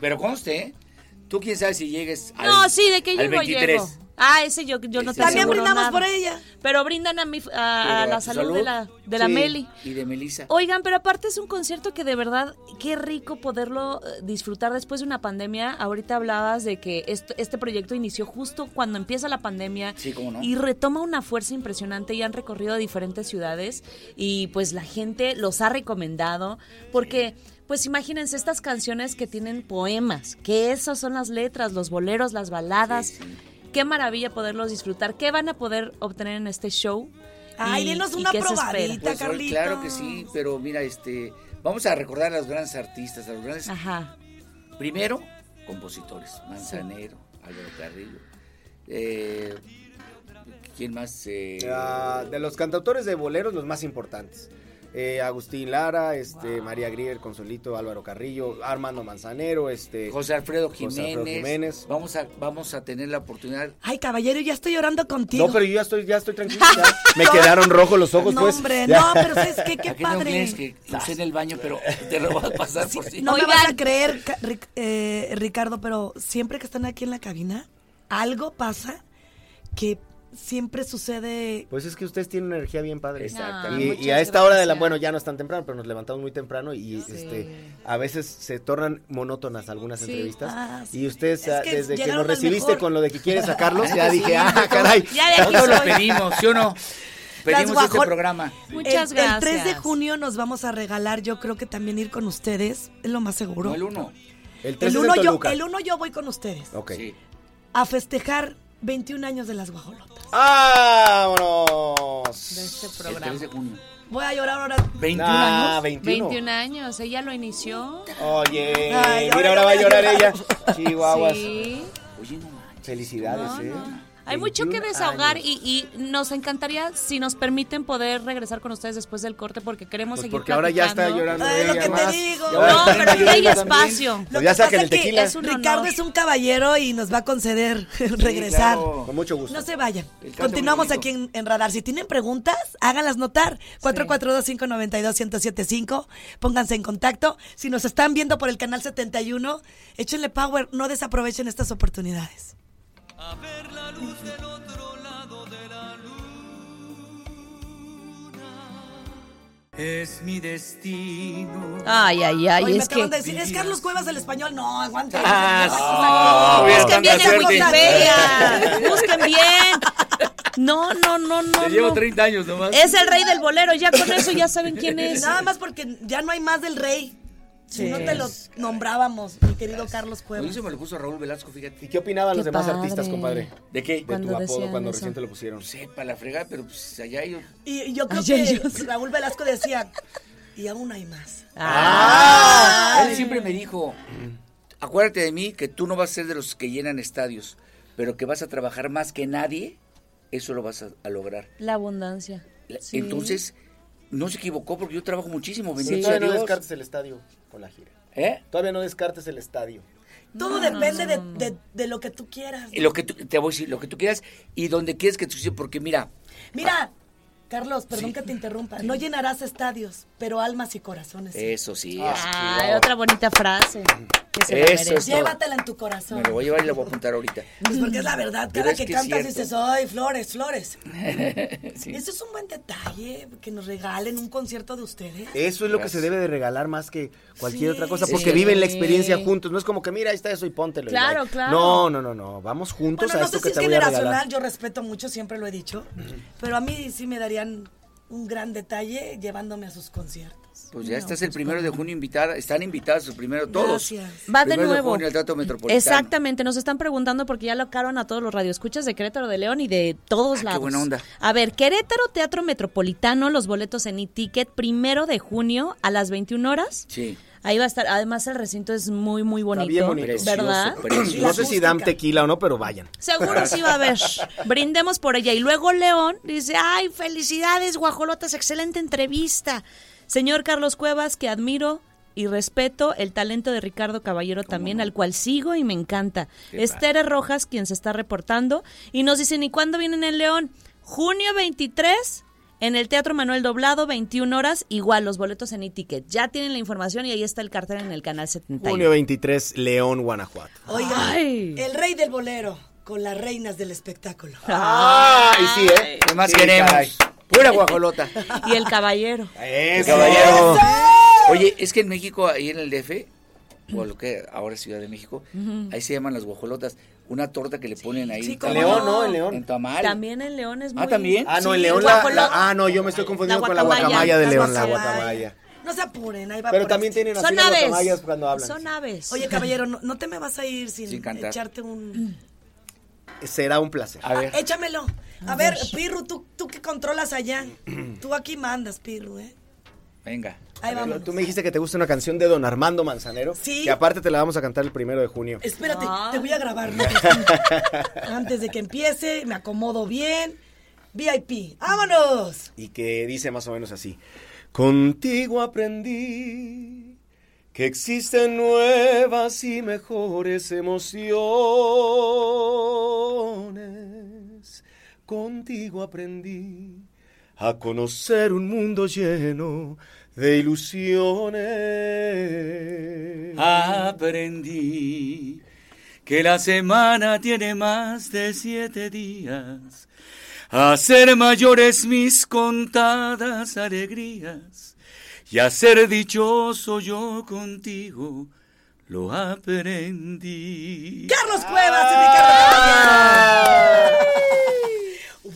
Pero conste, ¿eh? Tú quién sabe si llegues al No, sí, de que al llego, 23. llego. Ah, ese yo, yo no te También brindamos nada. por ella. Pero brindan a, mi, a, a la salud, de la, de la Sí. Meli. Y de Melissa. Oigan, pero aparte es un concierto que de verdad, qué rico poderlo eh, disfrutar después de una pandemia. Ahorita hablabas de que esto- este proyecto inició justo cuando empieza la pandemia Sí, cómo no. y retoma una fuerza impresionante y han recorrido diferentes ciudades y pues la gente los ha recomendado porque... Pues imagínense estas canciones que tienen poemas, que esas son las letras, los boleros, las baladas. Sí, sí. Qué maravilla poderlos disfrutar. ¿Qué van a poder obtener en este show? Ay, y una probadita, Pues, Carlitos. claro que sí, pero mira, este, vamos a recordar a los grandes artistas, a los grandes. Ajá. Primero, compositores, Manzanero, Álvaro Carrillo. Eh, ¿Quién más? Eh, Ah, de los cantautores de boleros, los más importantes. Eh, Agustín Lara, este, María Grier, Consolito, Álvaro Carrillo, Armando Manzanero, este, José Alfredo José Jiménez. Alfredo Jiménez. Vamos a, vamos a tener la oportunidad. Ay, caballero, ya estoy llorando contigo. No, pero yo ya estoy, ya estoy tranquilo. ya. Me quedaron rojos los ojos, No, pues. hombre, Ya. no, pero ¿sabes qué? Qué no padre. que usé en el baño, pero te lo voy a pasar por si. No me vas a creer, eh, Ricardo, pero siempre que están aquí en la cabina, algo pasa que siempre sucede. Pues es que ustedes tienen una energía bien padre. Exactamente. Y, muchas y a esta hora de la, bueno, ya no es tan temprano, pero nos levantamos muy temprano y este a veces se tornan monótonas algunas Sí. entrevistas. Ah, sí. Y ustedes, Es que desde que nos recibiste mejor. con lo de que quieres sacarlos, ya dije, ah, caray. Ya de aquí Nosotros lo pedimos, ¿sí o no? Pedimos este programa. Muchas el, gracias. El 3 de junio nos vamos a regalar, yo creo que también ir con ustedes, es lo más seguro. No el uno. El 3 el es uno en yo, Toluca. el uno yo voy con ustedes Ok. Sí. a festejar 21 años de las guajolotas. ¡Vámonos! de este El programa. 3 de junio. Voy a llorar ahora. 21 Ah, años. 21. 21 años, ella lo inició. Oye, Ay, mira, ahora va a llorar llorar. ella. Chihuahuas. Sí. Oye, no manches. Felicidades, No, ¿eh? no. Hay mucho que 21 desahogar y, y nos encantaría, si nos permiten, poder regresar con ustedes después del corte porque queremos Pues seguir porque ahora ya está platicando. llorando Ay, lo que te digo. No, pero aquí hay también. espacio. Lo Pues que ya pasa saquen el es que tequila. es un Ricardo es un caballero y nos va a conceder regresar. claro. Con mucho gusto. No se vayan. Continuamos aquí en, en Radar. Si tienen preguntas, háganlas notar. 442-592-1075. Pónganse en contacto. Si nos están viendo por el canal 71, échenle power. No desaprovechen estas oportunidades. Es mi destino. Ay, ay, ay, Oye, me es que... acaban de decir, es Carlos Cuevas el español. No, aguanta. Ah, sí. Busquen bien en. Wikipedia. Busquen bien. No, no, no, no. Te llevo no. 30 años nomás. Es el rey del bolero. Ya con eso ya saben quién es. Nada más porque ya no hay más del rey. Si no te lo nombrábamos, mi querido Carlos Cuevas. eso me lo puso Raúl Velasco, fíjate. ¿Y qué opinaban los demás padre. artistas, compadre? ¿De qué? De tu apodo cuando eso. recién te lo pusieron. Sepa la fregada, pero pues allá ellos. Y, y yo creo que ellos. Raúl Velasco decía, y aún hay más. Ah. Él siempre me dijo, acuérdate de mí que tú no vas a ser de los que llenan estadios, pero que vas a trabajar más que nadie, eso lo vas a, a lograr. La abundancia. La- Sí. Entonces, no se equivocó porque yo trabajo muchísimo, sea todavía no descartes el estadio con la gira. ¿Eh? Todavía no descartes el estadio. Todo depende de, de- de lo que tú quieras. Y Lo que tú, te voy a decir, lo que tú quieras y donde quieres que tú porque mira, Mira, Carlos, perdón que te interrumpa. No llenarás estadios, pero almas y corazones. sí. eso sí, eso, otra bonita frase. Que se la Eso es todo. Llévatela en tu corazón. me lo voy a llevar y lo voy a apuntar ahorita. Pues porque es la verdad, cada que, cantas dices, ay, flores, flores. Sí. Eso es un buen detalle, que nos regalen un concierto de ustedes. Eso es lo que se debe de regalar más que cualquier Sí. otra cosa, Sí. porque viven la experiencia juntos. No es como que, mira, ahí está eso y póntelo. y Claro, bye. claro. No, no, no, no. Vamos juntos Bueno, a no esto sé que si es te voy a regalar. generacional, yo respeto mucho, siempre lo he dicho, pero a mí sí me darían un gran detalle llevándome a sus conciertos. Pues ya estás el primero de junio invitada, están invitados el primero todos. Gracias. Va de Primero nuevo. junio al Teatro Metropolitano. Exactamente, nos están preguntando porque ya lo acaban a todos los radioescuchas de Querétaro de León y de todos Ah, qué lados. buena onda. A ver, Querétaro Teatro Metropolitano, los boletos en e-ticket, primero de junio a las 21 horas. Sí. Ahí va a estar, además el recinto es muy, muy bonito. bien bonito. ¿Verdad? Precioso. No sé si dan tequila o no, pero vayan. Seguro sí va a haber. Brindemos por ella. Y luego León dice, ay, felicidades, guajolotas, excelente entrevista. Señor Carlos Cuevas, que admiro y respeto el talento de Ricardo Caballero también, al cual sigo y me encanta. Esther Rojas, quien se está reportando, y nos dicen, ¿y cuándo vienen en León? Junio 23, en el Teatro Manuel Doblado, 21 horas, igual los boletos en e-ticket. Ya tienen la información y ahí está el cartel en el canal 71. Junio 23, León, Guanajuato. Oigan, Ay. el rey del bolero con las reinas del espectáculo. ¡Ah! Y sí, ¿eh? ¿Qué más Sí, queremos? caray. Pura guajolota. Y el caballero. Eso. Caballero. Oye, es que en México, ahí en el DF, o lo que ahora es Ciudad de México, ahí se llaman las guajolotas. Una torta que le ponen ahí sí, en. León, ¿no? En León. En tamal. También en León es muy... Ah, ¿también? Ah, no, en León la, Ah, no, yo me estoy confundiendo La con la guacamaya. de León, la guacamaya. No se apuren, ahí va Pero por también este. tienen así Son las aves. guacamayas cuando hablan. Son aves. Oye, caballero, no, no te me vas a ir sin, echarte un... será un placer. A ver. Échamelo. A ver, Pirru, tú, tú que controlas allá. Tú aquí mandas, Pirru, ¿eh? Venga. Ahí vamos. Tú me dijiste que te gusta una canción de Don Armando Manzanero. Sí. Que aparte te la vamos a cantar el primero de junio. Espérate, te voy a grabar. ¿no? Antes de que empiece, me acomodo bien. VIP, ¡vámonos! Y que dice más o menos así. Contigo aprendí que existen nuevas y mejores emociones. Contigo aprendí a conocer un mundo lleno de ilusiones. Aprendí que la semana tiene más de siete días, a ser mayores mis contadas alegrías y a ser dichoso yo contigo lo aprendí. Carlos Cuevas y. Ricardo.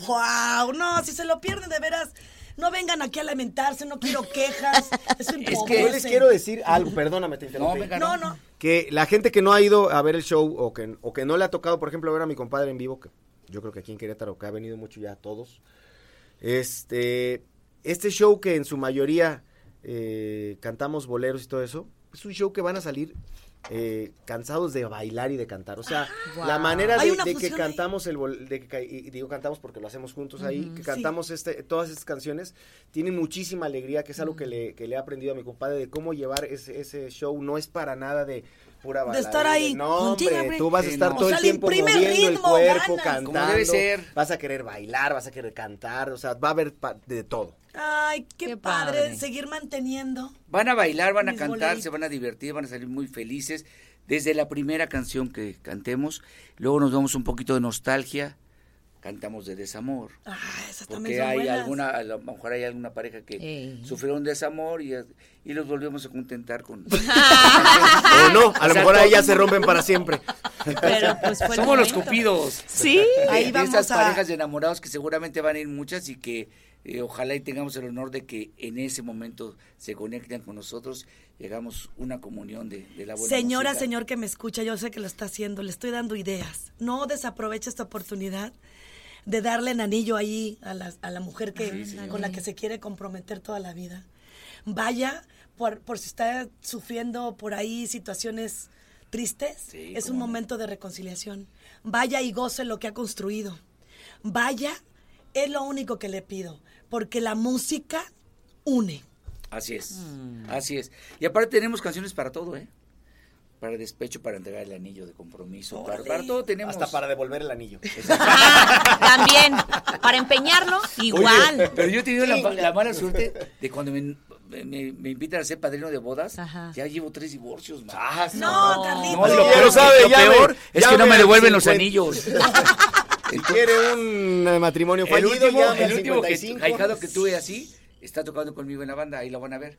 ¡Wow! No, si se lo pierden de veras, no vengan aquí a lamentarse, no quiero quejas. Eso Es que yo les quiero decir algo, perdóname, te interrumpí. venga, No, no. Que la gente que no ha ido a ver el show o que, o que no le ha tocado, por ejemplo, ver a mi compadre en vivo, que yo creo que aquí en Querétaro, que ha venido mucho ya a todos, este, este show que en su mayoría eh, cantamos boleros y todo eso, es un show que van a salir eh, cansados de bailar y de cantar. O sea, la manera de, que ahí. cantamos el bol- de que y digo cantamos porque lo hacemos juntos ahí, que sí. cantamos este, todas estas canciones, tienen muchísima alegría, que es algo que le, que le he aprendido a mi compadre de cómo llevar ese, ese show. No es para nada de pura De bailar. estar ahí, No, hombre, tú vas a Sí, estar no. todo O sea, el tiempo moviendo el ritmo, cuerpo, ganas. cantando. Como debe ser. Vas a querer bailar, vas a querer cantar, o sea, va a haber de todo. Ay, qué, Qué padre, padre. seguir manteniendo. Van a bailar, van a cantar, se van a divertir, van a salir muy felices. Desde la primera canción que cantemos, luego nos damos un poquito de nostalgia, cantamos de desamor. Ah, esas Porque hay buenas. alguna, a lo mejor hay alguna pareja que Ey. sufrió un desamor y, y los volvemos a contentar con... O no, a O lo sea, mejor ahí ya se rompen para siempre. Pero pues fue Somos los cupidos. Sí. De- Ahí de, vamos esas a- parejas de enamorados que seguramente van a ir muchas y que eh, ojalá y tengamos el honor de que en ese momento se conecten con nosotros y hagamos una comunión de, de la buena Señora, música. señor que me escucha, yo sé que lo está haciendo, le estoy dando ideas. No desaproveche esta oportunidad de darle el anillo ahí a la, a la mujer que, con la que se quiere comprometer toda la vida. Vaya, por, por si está sufriendo por ahí situaciones tristes, Sí, es un no. momento de reconciliación. Vaya y goce lo que ha construido. Vaya, es lo único que le pido, porque la música une. Así es, Mm. así es. Y aparte tenemos canciones para todo, ¿eh? Para despecho, para entregar el anillo de compromiso, para, para todo tenemos. Hasta para devolver el anillo. También, para empeñarlo, igual. Oye, pero yo he tenido la, la mala suerte de cuando me, me- me invitan a ser padrino de bodas, Ajá. ya llevo tres divorcios, man. Ah, No, Carlitos. No, lo peor, sabe, lo ya peor me- es ya que no me devuelven los 50. anillos. Si quiere un eh, matrimonio El fallido, último, el último que, 55. ahijado que tuve así está tocando conmigo en la banda, ahí lo van a ver.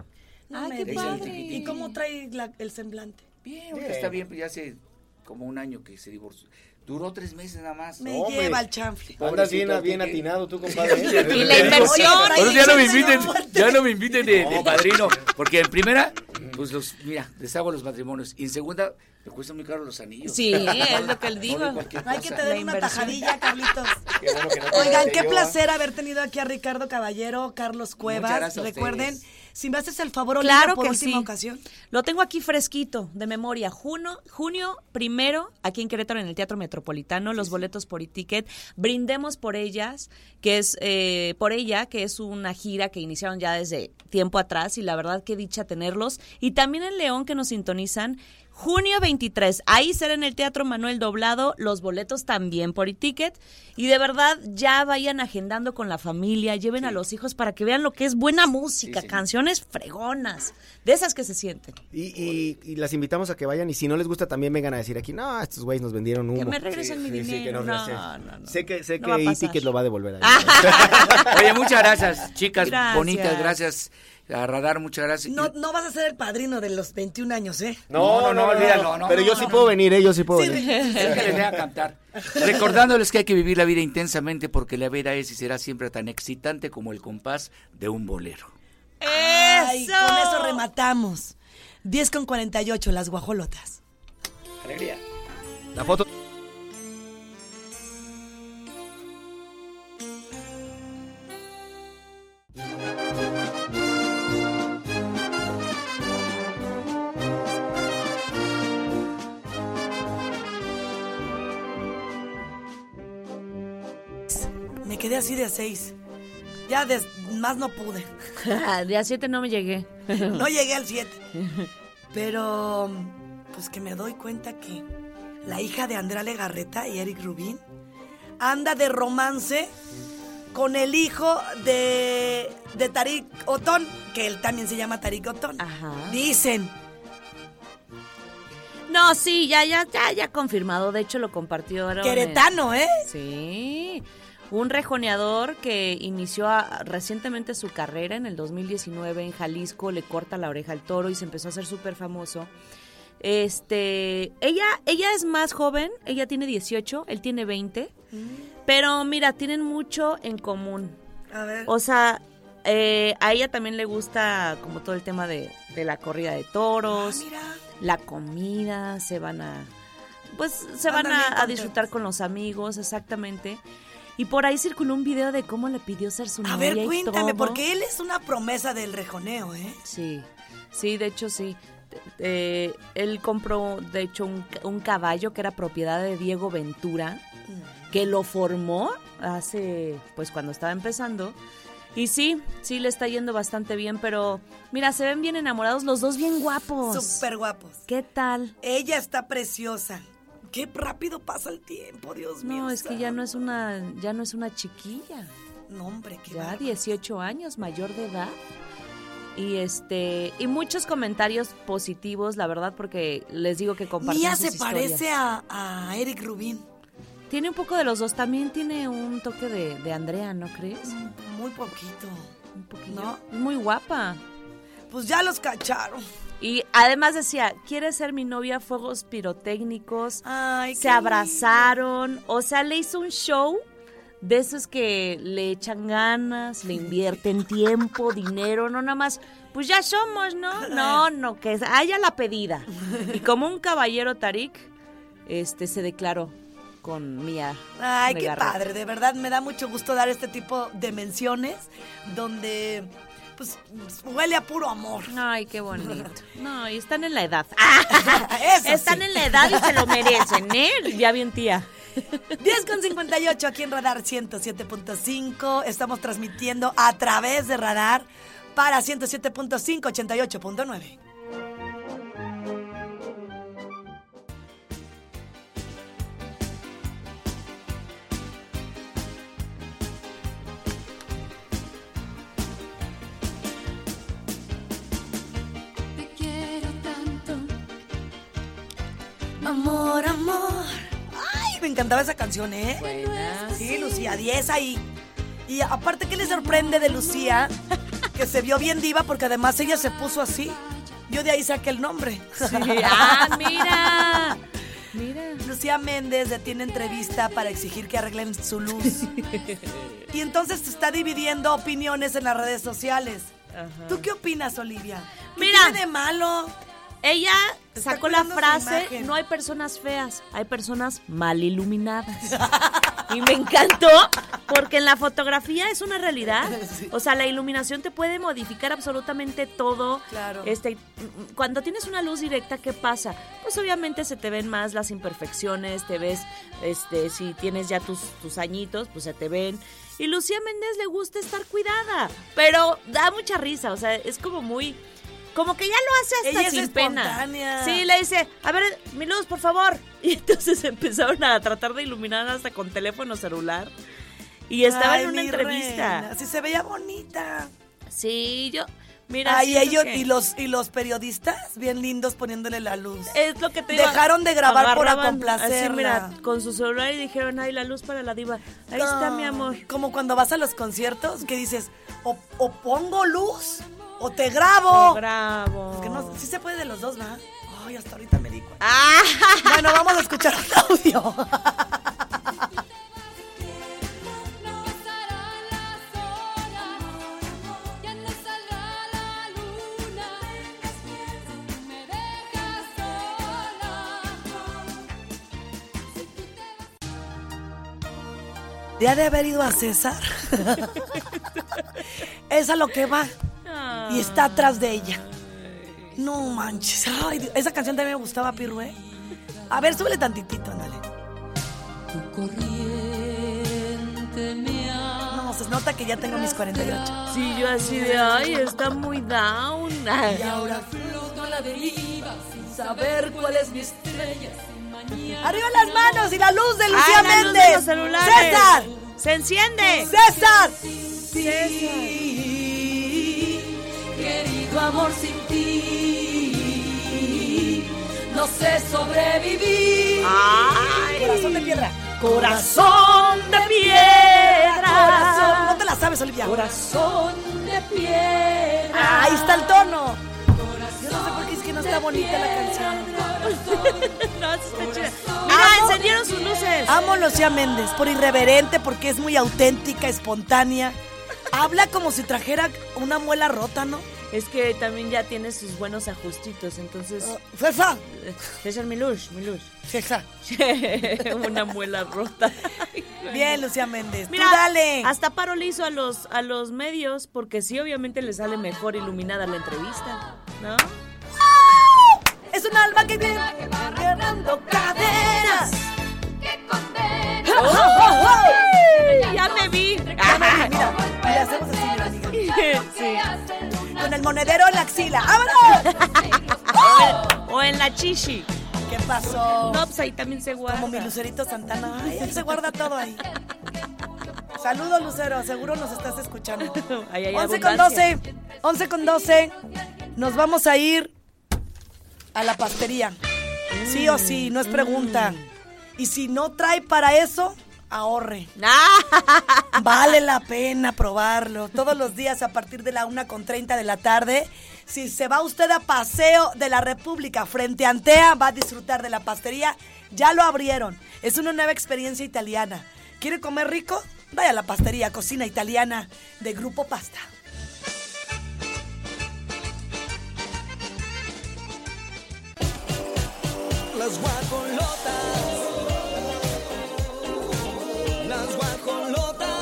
Me qué padre. ¿Y cómo trae la- el semblante? Bien, ahorita está bien, pues ya hace como un año que se divorció. Duró tres meses nada más. Me hombre. lleva al chanfle. Andas bien, bien atinado tú, compadre. Y la inversión. Ya no me inviten, ya no me inviten de, de padrino, porque en primera, pues los, mira, deshago los matrimonios, y en segunda, me cuestan muy caro los anillos. Sí, es lo que él dijo. No Hay que te den una tajadilla, Carlitos. Qué bueno que no te Oigan, qué yo, placer haber tenido aquí a Ricardo Caballero, Carlos Cuevas. Recuerden, ustedes. Si me haces el favor, Olivia, Claro por que última sí. ocasión. Lo tengo aquí fresquito, de memoria. Junio, junio primero, aquí en Querétaro, en el Teatro Metropolitano, los boletos por e-ticket. Brindemos por ellas, que es, eh, por ella, que es una gira que iniciaron ya desde tiempo atrás y la verdad que dicha tenerlos. Y también en León, que nos sintonizan. Junio 23, ahí será en el Teatro Manuel Doblado, los boletos también por e-ticket. Y de verdad, ya vayan agendando con la familia, lleven a los hijos para que vean lo que es buena música, sí. canciones fregonas, de esas que se sienten. Y, y- y las invitamos a que vayan y si no les gusta también vengan a decir aquí, no, estos güeyes nos vendieron humo. Que me regresen mi Sí, sí, que dinero. no, No, sé. no, no. Sé que, sé que e-ticket lo va a devolver. ahí. Oye, muchas gracias, chicas Gracias. bonitas, gracias a Radar, muchas gracias. No, no vas a ser el padrino de los 21 años, ¿eh? No, no, no, olvídalo, no, Pero yo sí puedo venir, ¿eh? Yo sí puedo Sí, venir. Es que les voy a cantar. Recordándoles que hay que vivir la vida intensamente porque la vida es y será siempre tan excitante como el compás de un bolero. Ay, ¡Eso! con eso rematamos. 10 con 48, las guajolotas. Alegría. La foto. De a seis. Ya des- más no pude. De a siete no me llegué. No llegué al 7. Pero, pues que me doy cuenta que la hija de Andrea Legarreta y Eric Rubín anda de romance con el hijo de, de Tarik Otón, que él también se llama Tarik Otón. Ajá. Dicen. No, sí, ya, ya, ya, ya confirmado. De hecho, lo compartió. en- Queretano, ¿eh? Sí. Un rejoneador que inició a- recientemente su carrera en el 2019 en Jalisco, le corta la oreja al toro y se empezó a hacer súper famoso. Este, ella, ella es más joven, ella tiene 18, él tiene 20, pero mira, tienen mucho en común. A ver. O sea, eh, a ella también le gusta como todo el tema de, de la corrida de toros, Ah, mira. la comida, se van a, pues se van Andan a, disfrutar con los amigos, exactamente. Y por ahí circuló un video de cómo le pidió ser su A novia ver, y cuéntame, todo. porque él es una promesa del rejoneo, ¿eh? Sí, sí, de hecho sí. Eh, él compró, de hecho, un, un caballo que era propiedad de Diego Ventura, que lo formó hace, pues cuando estaba empezando. Y sí, sí le está yendo bastante bien, pero mira, se ven bien enamorados, los dos bien guapos. Súper guapos. ¿Qué tal? Ella está preciosa. Qué rápido pasa el tiempo, Dios mío. No, es que ya no es una, ya no es una chiquilla. No, hombre, qué ya bárbaro. 18 años, mayor de edad. Y este y muchos comentarios positivos, la verdad, porque les digo que comparten Mía se parece a, a Eric Rubin. Tiene un poco de los dos, también tiene un toque de, de Andrea, ¿no crees? Muy poquito. Un poquillo. ¿No? Muy guapa. Pues ya los cacharon. Y además decía, ¿quieres ser mi novia? Fuegos pirotécnicos. Ay, se abrazaron. O sea, le hizo un show de esos que le echan ganas, le invierten tiempo, dinero, no nada más. Pues ya somos, ¿no? No, no, que haya la pedida. Y como un caballero Tarik, este se declaró con Mía. Ay, qué padre, de verdad me da mucho gusto dar este tipo de menciones donde pues huele a puro amor. Ay, qué bonito. No, y están en la edad. Están sí. en la edad y se lo merecen, ¿eh? Ya bien, tía. 10 con 58 aquí en Radar 107.5. Estamos transmitiendo a través de Radar para 107.5, 88.9. Amor, amor. Ay, me encantaba esa canción, ¿eh? Sí, Lucía, 10 ahí. Y aparte, ¿qué le sorprende de Lucía? Que se vio bien diva porque además ella se puso así. Yo de ahí saqué el nombre. Ah, mira. Mira. Lucía Méndez detiene entrevista para exigir que arreglen su luz. y entonces se está dividiendo opiniones en las redes sociales. ¿Tú qué opinas, Olivia? ¿Qué Mira. tiene de malo? Ella sacó la frase, no hay personas feas, hay personas mal iluminadas. y me encantó porque en la fotografía es una realidad. O sea, la iluminación te puede modificar absolutamente todo. Claro. Este, cuando tienes una luz directa, ¿qué pasa? Pues obviamente se te ven más las imperfecciones, te ves, este, si tienes ya tus, tus añitos, pues se te ven. Y Lucía Méndez le gusta estar cuidada, pero da mucha risa, o sea, es como muy... Como que ya lo hace hasta Ella es sin pena. espontánea. Sí, le dice, a ver, mi luz, por favor. Y entonces empezaron a tratar de iluminar hasta con teléfono celular. Y estaba Ay, en una entrevista. reina, Sí, se veía bonita. Sí, yo, mira. Ay, ellos que y los y los periodistas bien lindos poniéndole la luz. Es lo que te digo, Dejaron de grabar por complacerla. Así, mira, con su celular y dijeron, ay, la luz para la diva. Ahí está, mi amor. Como cuando vas a los conciertos que dices, o, o pongo luz o te grabo. Bravo. Porque no, sí se puede de los dos, ¿verdad? Ay, hasta ahorita me di cuenta. Ah, Bueno, vamos a escuchar un audio. Ya de haber ido a César. es a lo que va. Y está atrás de ella. No manches. Ay, esa canción también me gustaba, Pirru, ¿eh? A ver, súbele tantitito, ándale. Tu corriente me Se nota que ya tengo mis 48. Sí, yo así de, ay, está muy down. Y ahora floto a la deriva sin saber cuál es mi estrella. Arriba las manos y la luz de Lucía Ay, la luz de Méndez. los. César. ¡Se enciende! César. Querido amor sin ti, no sé sobrevivir. ¡Ay! Corazón de piedra. Corazón de piedra. Corazón. No te la sabes, Olivia. Corazón de piedra. Ah, Ahí está el tono. Yo no sé por qué es que no está bonita la canción. No, está chida. Mira, encendieron sus luces. Amo Lucía Méndez por irreverente, porque es muy auténtica, espontánea. Habla como si trajera una muela rota, ¿no? Es que también ya tiene sus buenos ajustitos, entonces... Uh, César. César Milush, Milush. César. Una muela rota. Bien, Lucía Méndez. Mira, Tú dale. hasta paro le hizo a los, a los medios, porque sí, obviamente le sale mejor iluminada la entrevista, ¿no? Es un alma que viene. Con el monedero en la axila. ¡Vámonos! O en la chichi. ¿Qué pasó? No, pues ahí también se guarda. Como mi Lucerito Santana. Ay, él se guarda todo ahí. Saludos, Lucero. Seguro nos estás escuchando. Ahí hay 11 con abundancia. 12. 11 con 12. Nos vamos a ir a la pastería. Sí o sí, no es pregunta. Y si no trae para eso, ahorre. Ah, Vale la pena probarlo. Todos los días a partir de la 1 con 30 de la tarde. Si se va usted a Paseo de la República frente a Antea, va a disfrutar de la pastería. Ya lo abrieron. Es una nueva experiencia italiana. ¿Quiere comer rico? Vaya a la pastería, cocina italiana de Grupo Pasta. Las guacolotas las guajolotas.